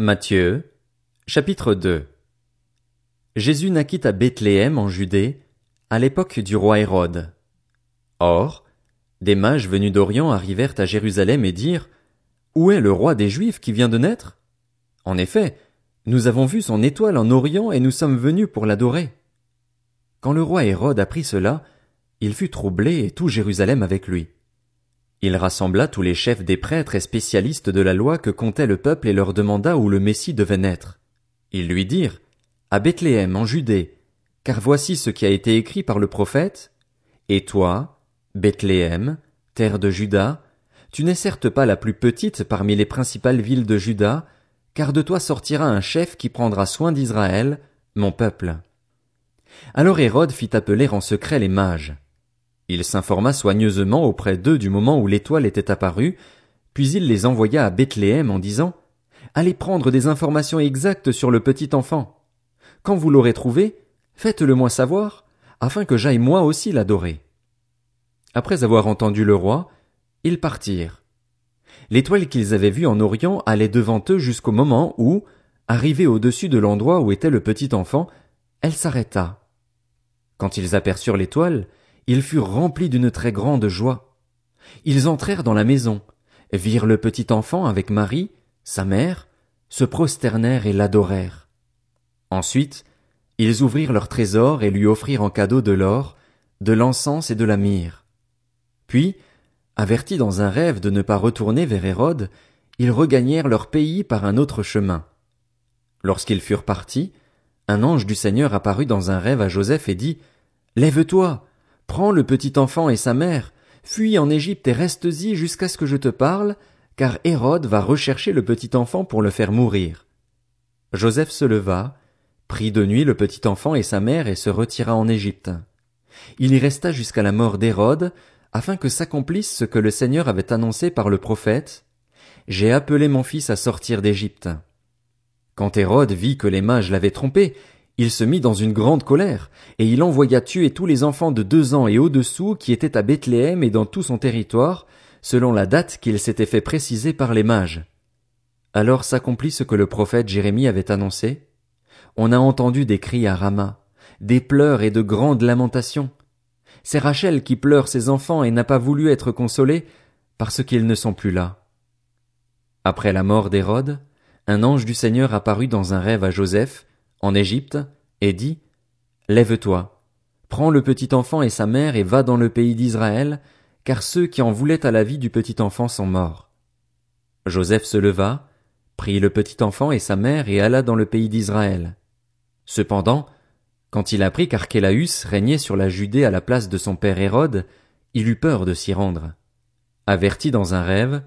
Matthieu, chapitre 2 Jésus naquit à Bethléem en Judée, à l'époque du roi Hérode. Or, des mages venus d'Orient arrivèrent à Jérusalem et dirent, Où est le roi des Juifs qui vient de naître? En effet, nous avons vu son étoile en Orient et nous sommes venus pour l'adorer. Quand le roi Hérode apprit cela, il fut troublé et tout Jérusalem avec lui. Il rassembla tous les chefs des prêtres et spécialistes de la loi que comptait le peuple et leur demanda où le Messie devait naître. Ils lui dirent, à Bethléem en Judée, car voici ce qui a été écrit par le prophète, et toi, Bethléem, terre de Juda, tu n'es certes pas la plus petite parmi les principales villes de Juda, car de toi sortira un chef qui prendra soin d'Israël, mon peuple. Alors Hérode fit appeler en secret les mages. Il s'informa soigneusement auprès d'eux du moment où l'étoile était apparue, puis il les envoya à Bethléem en disant Allez prendre des informations exactes sur le petit enfant. Quand vous l'aurez trouvé, faites-le moi savoir, afin que j'aille moi aussi l'adorer. Après avoir entendu le roi, ils partirent. L'étoile qu'ils avaient vue en Orient allait devant eux jusqu'au moment où, arrivée au-dessus de l'endroit où était le petit enfant, elle s'arrêta. Quand ils aperçurent l'étoile, ils furent remplis d'une très grande joie. Ils entrèrent dans la maison, virent le petit enfant avec Marie, sa mère, se prosternèrent et l'adorèrent. Ensuite, ils ouvrirent leur trésor et lui offrirent en cadeau de l'or, de l'encens et de la myrrhe. Puis, avertis dans un rêve de ne pas retourner vers Hérode, ils regagnèrent leur pays par un autre chemin. Lorsqu'ils furent partis, un ange du Seigneur apparut dans un rêve à Joseph et dit, Lève-toi, Prends le petit enfant et sa mère, fuis en Égypte et restes-y jusqu'à ce que je te parle, car Hérode va rechercher le petit enfant pour le faire mourir. Joseph se leva, prit de nuit le petit enfant et sa mère et se retira en Égypte. Il y resta jusqu'à la mort d'Hérode, afin que s'accomplisse ce que le Seigneur avait annoncé par le prophète. J'ai appelé mon fils à sortir d'Égypte. Quand Hérode vit que les mages l'avaient trompé, il se mit dans une grande colère, et il envoya tuer tous les enfants de deux ans et au-dessous qui étaient à Bethléem et dans tout son territoire, selon la date qu'il s'était fait préciser par les mages. Alors s'accomplit ce que le prophète Jérémie avait annoncé. On a entendu des cris à Rama, des pleurs et de grandes lamentations. C'est Rachel qui pleure ses enfants et n'a pas voulu être consolée parce qu'ils ne sont plus là. Après la mort d'Hérode, un ange du Seigneur apparut dans un rêve à Joseph, en Égypte, et dit, Lève-toi, prends le petit enfant et sa mère et va dans le pays d'Israël, car ceux qui en voulaient à la vie du petit enfant sont morts. Joseph se leva, prit le petit enfant et sa mère et alla dans le pays d'Israël. Cependant, quand il apprit qu'Archélaüs régnait sur la Judée à la place de son père Hérode, il eut peur de s'y rendre. Averti dans un rêve,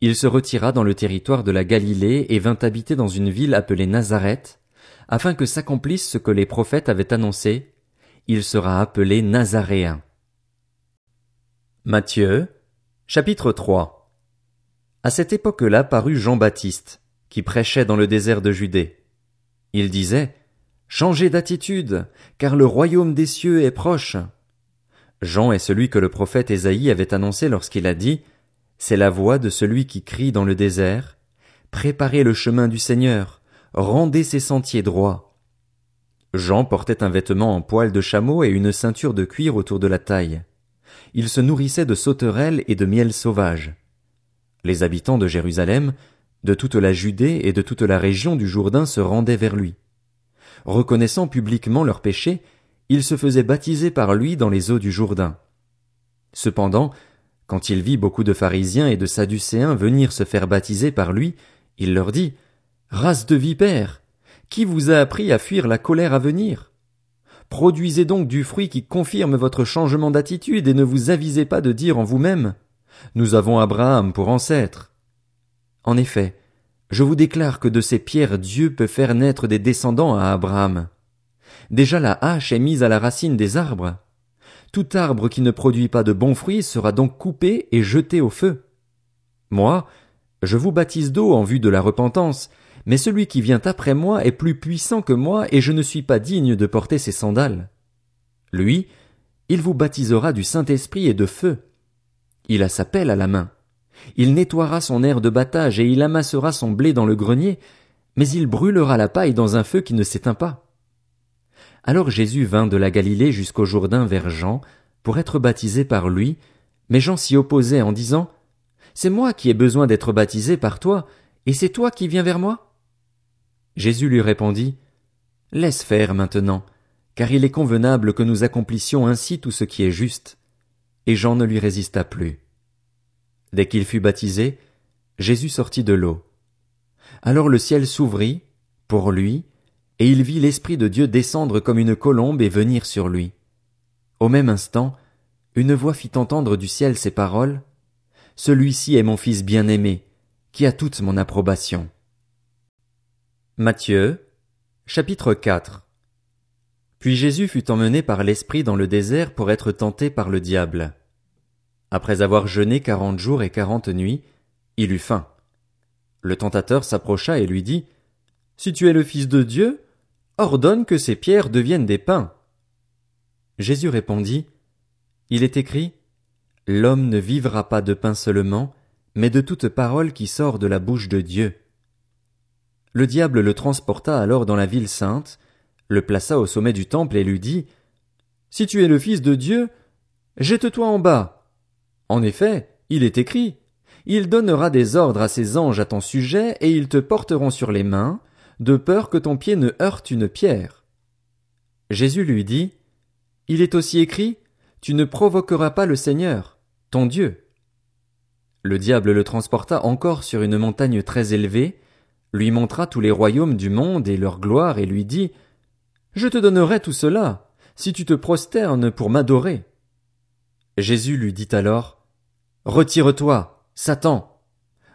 il se retira dans le territoire de la Galilée et vint habiter dans une ville appelée Nazareth, afin que s'accomplisse ce que les prophètes avaient annoncé, il sera appelé Nazaréen. Matthieu, chapitre 3 À cette époque-là parut Jean-Baptiste, qui prêchait dans le désert de Judée. Il disait, Changez d'attitude, car le royaume des cieux est proche. Jean est celui que le prophète Ésaïe avait annoncé lorsqu'il a dit, C'est la voix de celui qui crie dans le désert, Préparez le chemin du Seigneur, rendez ses sentiers droits. Jean portait un vêtement en poil de chameau et une ceinture de cuir autour de la taille. Il se nourrissait de sauterelles et de miel sauvage. Les habitants de Jérusalem, de toute la Judée et de toute la région du Jourdain se rendaient vers lui. Reconnaissant publiquement leurs péchés, ils se faisaient baptiser par lui dans les eaux du Jourdain. Cependant, quand il vit beaucoup de pharisiens et de sadducéens venir se faire baptiser par lui, il leur dit, Race de vipères! Qui vous a appris à fuir la colère à venir? Produisez donc du fruit qui confirme votre changement d'attitude et ne vous avisez pas de dire en vous-même Nous avons Abraham pour ancêtre. En effet, je vous déclare que de ces pierres Dieu peut faire naître des descendants à Abraham. Déjà la hache est mise à la racine des arbres. Tout arbre qui ne produit pas de bons fruits sera donc coupé et jeté au feu. Moi, je vous baptise d'eau en vue de la repentance, mais celui qui vient après moi est plus puissant que moi, et je ne suis pas digne de porter ses sandales. Lui, il vous baptisera du Saint-Esprit et de feu. Il a sa pelle à la main. Il nettoiera son air de battage et il amassera son blé dans le grenier, mais il brûlera la paille dans un feu qui ne s'éteint pas. Alors Jésus vint de la Galilée jusqu'au Jourdain vers Jean, pour être baptisé par lui, mais Jean s'y opposait en disant, C'est moi qui ai besoin d'être baptisé par toi, et c'est toi qui viens vers moi? Jésus lui répondit, Laisse faire maintenant, car il est convenable que nous accomplissions ainsi tout ce qui est juste. Et Jean ne lui résista plus. Dès qu'il fut baptisé, Jésus sortit de l'eau. Alors le ciel s'ouvrit, pour lui, et il vit l'Esprit de Dieu descendre comme une colombe et venir sur lui. Au même instant, une voix fit entendre du ciel ces paroles. Celui-ci est mon Fils bien-aimé, qui a toute mon approbation. Matthieu, chapitre 4 Puis Jésus fut emmené par l'Esprit dans le désert pour être tenté par le diable. Après avoir jeûné quarante jours et quarante nuits, il eut faim. Le tentateur s'approcha et lui dit, Si tu es le Fils de Dieu, ordonne que ces pierres deviennent des pains. Jésus répondit, Il est écrit, L'homme ne vivra pas de pain seulement, mais de toute parole qui sort de la bouche de Dieu. Le diable le transporta alors dans la ville sainte, le plaça au sommet du temple et lui dit, Si tu es le Fils de Dieu, jette-toi en bas. En effet, il est écrit, il donnera des ordres à ses anges à ton sujet, et ils te porteront sur les mains, de peur que ton pied ne heurte une pierre. Jésus lui dit, Il est aussi écrit, Tu ne provoqueras pas le Seigneur, ton Dieu. Le diable le transporta encore sur une montagne très élevée, lui montra tous les royaumes du monde et leur gloire, et lui dit, Je te donnerai tout cela, si tu te prosternes pour m'adorer. Jésus lui dit alors, Retire-toi, Satan.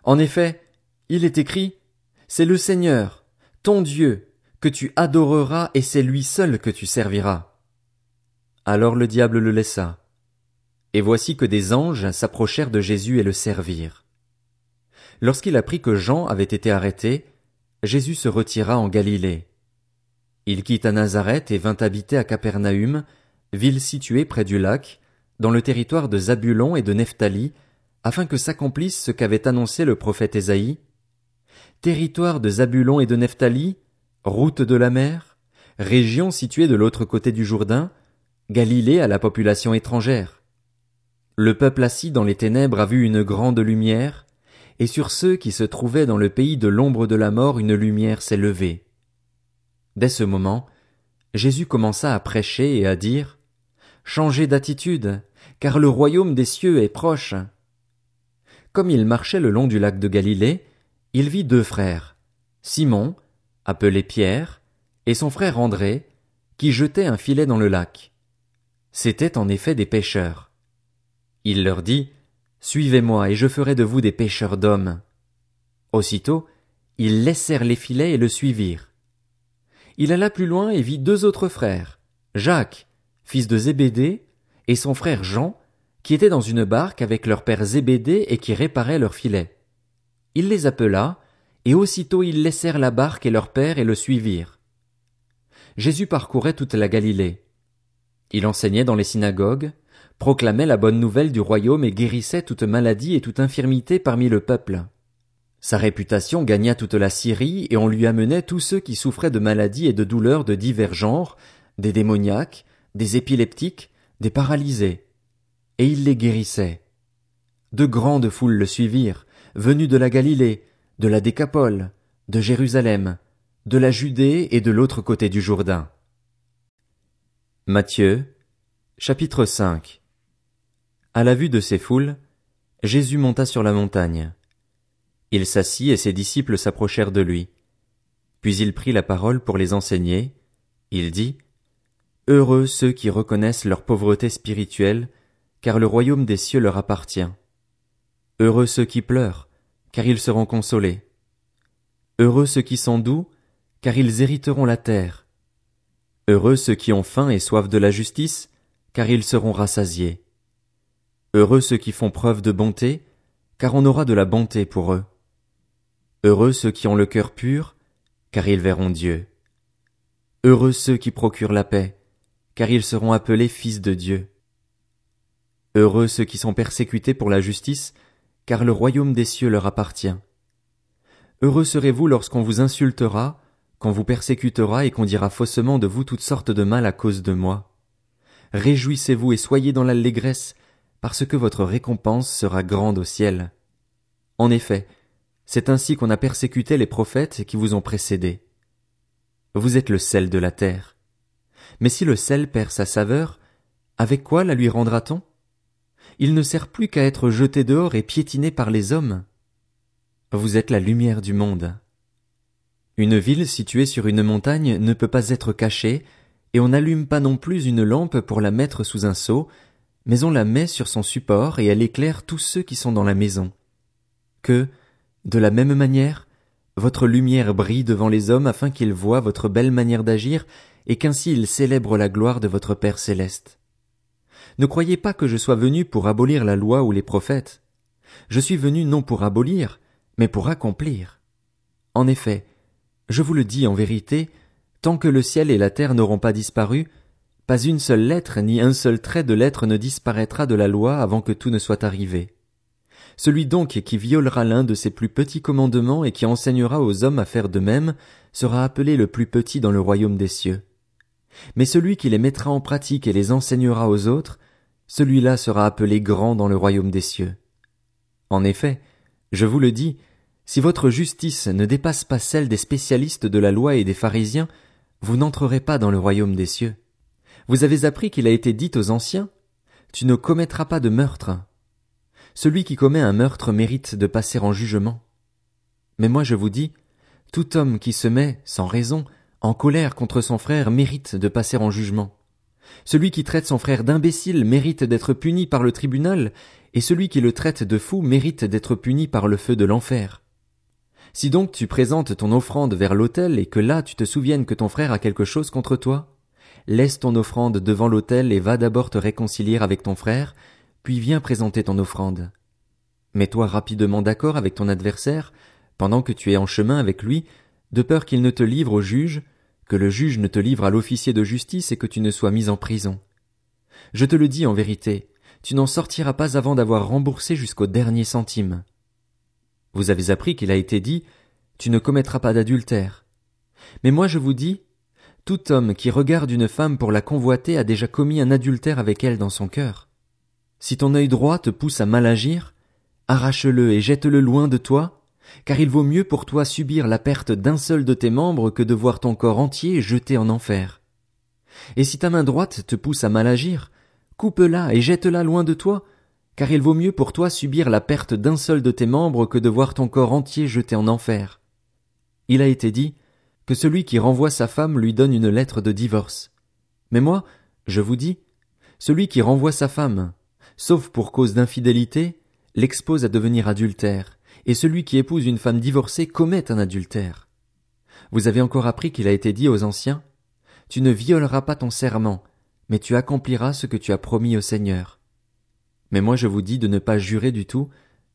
En effet, il est écrit, C'est le Seigneur, ton Dieu, que tu adoreras et c'est lui seul que tu serviras. Alors le diable le laissa. Et voici que des anges s'approchèrent de Jésus et le servirent. Lorsqu'il apprit que Jean avait été arrêté, Jésus se retira en Galilée. Il quitta Nazareth et vint habiter à Capernaum, ville située près du lac, dans le territoire de Zabulon et de Nephtali, afin que s'accomplisse ce qu'avait annoncé le prophète Ésaïe. Territoire de Zabulon et de Nephtali, route de la mer, région située de l'autre côté du Jourdain, Galilée à la population étrangère. Le peuple assis dans les ténèbres a vu une grande lumière, et sur ceux qui se trouvaient dans le pays de l'ombre de la mort une lumière s'est levée. Dès ce moment, Jésus commença à prêcher et à dire, Changez d'attitude, car le royaume des cieux est proche. Comme il marchait le long du lac de Galilée, il vit deux frères, Simon, appelé Pierre, et son frère André, qui jetaient un filet dans le lac. C'étaient en effet des pêcheurs. Il leur dit, Suivez-moi, et je ferai de vous des pêcheurs d'hommes. Aussitôt, ils laissèrent les filets et le suivirent. Il alla plus loin et vit deux autres frères, Jacques, fils de Zébédée, et son frère Jean, qui étaient dans une barque avec leur père Zébédée et qui réparaient leurs filets. Il les appela, et aussitôt ils laissèrent la barque et leur père et le suivirent. Jésus parcourait toute la Galilée. Il enseignait dans les synagogues, proclamait la bonne nouvelle du royaume et guérissait toute maladie et toute infirmité parmi le peuple. Sa réputation gagna toute la Syrie et on lui amenait tous ceux qui souffraient de maladies et de douleurs de divers genres, des démoniaques, des épileptiques, des paralysés et il les guérissait. De grandes foules le suivirent, venus de la Galilée, de la Décapole, de Jérusalem, de la Judée et de l'autre côté du Jourdain. Matthieu, chapitre 5 À la vue de ces foules, Jésus monta sur la montagne. Il s'assit et ses disciples s'approchèrent de lui. Puis il prit la parole pour les enseigner. Il dit, Heureux ceux qui reconnaissent leur pauvreté spirituelle car le royaume des cieux leur appartient. Heureux ceux qui pleurent, car ils seront consolés. Heureux ceux qui sont doux, car ils hériteront la terre. Heureux ceux qui ont faim et soif de la justice, car ils seront rassasiés. Heureux ceux qui font preuve de bonté, car on aura de la bonté pour eux. Heureux ceux qui ont le cœur pur, car ils verront Dieu. Heureux ceux qui procurent la paix, car ils seront appelés fils de Dieu. Heureux ceux qui sont persécutés pour la justice, car le royaume des cieux leur appartient. Heureux serez-vous lorsqu'on vous insultera, qu'on vous persécutera et qu'on dira faussement de vous toutes sortes de mal à cause de moi. Réjouissez-vous et soyez dans l'allégresse, parce que votre récompense sera grande au ciel. En effet, c'est ainsi qu'on a persécuté les prophètes qui vous ont précédés. Vous êtes le sel de la terre. Mais si le sel perd sa saveur, avec quoi la lui rendra-t-on? Il ne sert plus qu'à être jeté dehors et piétiné par les hommes. Vous êtes la lumière du monde. Une ville située sur une montagne ne peut pas être cachée, et on n'allume pas non plus une lampe pour la mettre sous un seau, mais on la met sur son support et elle éclaire tous ceux qui sont dans la maison. Que, de la même manière, votre lumière brille devant les hommes afin qu'ils voient votre belle manière d'agir et qu'ainsi ils célèbrent la gloire de votre Père céleste. Ne croyez pas que je sois venu pour abolir la loi ou les prophètes. Je suis venu non pour abolir, mais pour accomplir. En effet, je vous le dis en vérité, tant que le ciel et la terre n'auront pas disparu, pas une seule lettre ni un seul trait de lettre ne disparaîtra de la loi avant que tout ne soit arrivé. Celui donc qui violera l'un de ces plus petits commandements et qui enseignera aux hommes à faire de même sera appelé le plus petit dans le royaume des cieux. Mais celui qui les mettra en pratique et les enseignera aux autres, celui-là sera appelé grand dans le royaume des cieux. En effet, je vous le dis, si votre justice ne dépasse pas celle des spécialistes de la loi et des pharisiens, vous n'entrerez pas dans le royaume des cieux. Vous avez appris qu'il a été dit aux anciens, Tu ne commettras pas de meurtre. Celui qui commet un meurtre mérite de passer en jugement. Mais moi je vous dis, tout homme qui se met, sans raison, en colère contre son frère mérite de passer en jugement. Celui qui traite son frère d'imbécile mérite d'être puni par le tribunal, et celui qui le traite de fou mérite d'être puni par le feu de l'enfer. Si donc tu présentes ton offrande vers l'autel et que là tu te souviennes que ton frère a quelque chose contre toi, laisse ton offrande devant l'autel et va d'abord te réconcilier avec ton frère, puis viens présenter ton offrande. Mets-toi rapidement d'accord avec ton adversaire, pendant que tu es en chemin avec lui, de peur qu'il ne te livre au juge, que le juge ne te livre à l'officier de justice et que tu ne sois mis en prison. Je te le dis en vérité, tu n'en sortiras pas avant d'avoir remboursé jusqu'au dernier centime. Vous avez appris qu'il a été dit, tu ne commettras pas d'adultère. Mais moi je vous dis, tout homme qui regarde une femme pour la convoiter a déjà commis un adultère avec elle dans son cœur. Si ton œil droit te pousse à mal agir, arrache-le et jette-le loin de toi, car il vaut mieux pour toi subir la perte d'un seul de tes membres que de voir ton corps entier jeté en enfer. Et si ta main droite te pousse à mal agir, coupe-la et jette-la loin de toi, car il vaut mieux pour toi subir la perte d'un seul de tes membres que de voir ton corps entier jeté en enfer. Il a été dit que celui qui renvoie sa femme lui donne une lettre de divorce. Mais moi, je vous dis, celui qui renvoie sa femme, sauf pour cause d'infidélité, l'expose à devenir adultère, et celui qui épouse une femme divorcée commet un adultère. Vous avez encore appris qu'il a été dit aux anciens, Tu ne violeras pas ton serment, mais tu accompliras ce que tu as promis au Seigneur. Mais moi je vous dis de ne pas jurer du tout,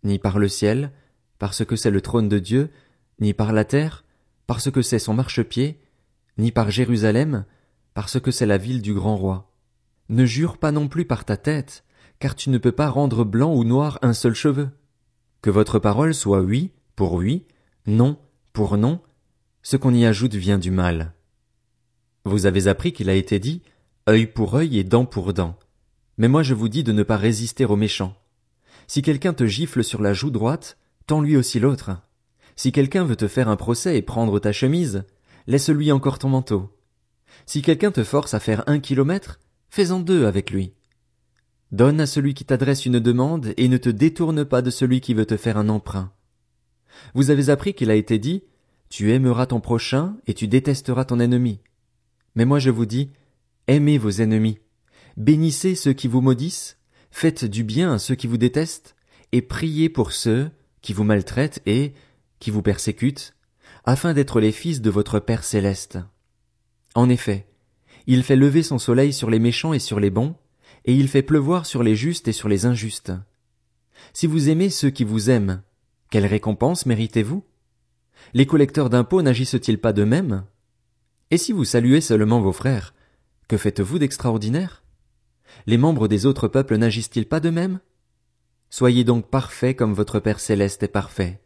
ni par le ciel, parce que c'est le trône de Dieu, ni par la terre, parce que c'est son marchepied, ni par Jérusalem, parce que c'est la ville du grand roi. Ne jure pas non plus par ta tête, car tu ne peux pas rendre blanc ou noir un seul cheveu. Que votre parole soit oui pour oui, non pour non, ce qu'on y ajoute vient du mal. Vous avez appris qu'il a été dit œil pour œil et dent pour dent. Mais moi je vous dis de ne pas résister aux méchants. Si quelqu'un te gifle sur la joue droite, tends lui aussi l'autre. Si quelqu'un veut te faire un procès et prendre ta chemise, laisse-lui encore ton manteau. Si quelqu'un te force à faire un kilomètre, fais-en deux avec lui. Donne à celui qui t'adresse une demande et ne te détourne pas de celui qui veut te faire un emprunt. Vous avez appris qu'il a été dit, tu aimeras ton prochain et tu détesteras ton ennemi. Mais moi je vous dis, aimez vos ennemis, bénissez ceux qui vous maudissent, faites du bien à ceux qui vous détestent, et priez pour ceux qui vous maltraitent et qui vous persécutent, afin d'être les fils de votre Père céleste. En effet, il fait lever son soleil sur les méchants et sur les bons, et il fait pleuvoir sur les justes et sur les injustes. Si vous aimez ceux qui vous aiment, quelle récompense méritez-vous? Les collecteurs d'impôts n'agissent-ils pas de même? Et si vous saluez seulement vos frères, que faites-vous d'extraordinaire? Les membres des autres peuples n'agissent-ils pas de même? Soyez donc parfaits comme votre Père céleste est parfait.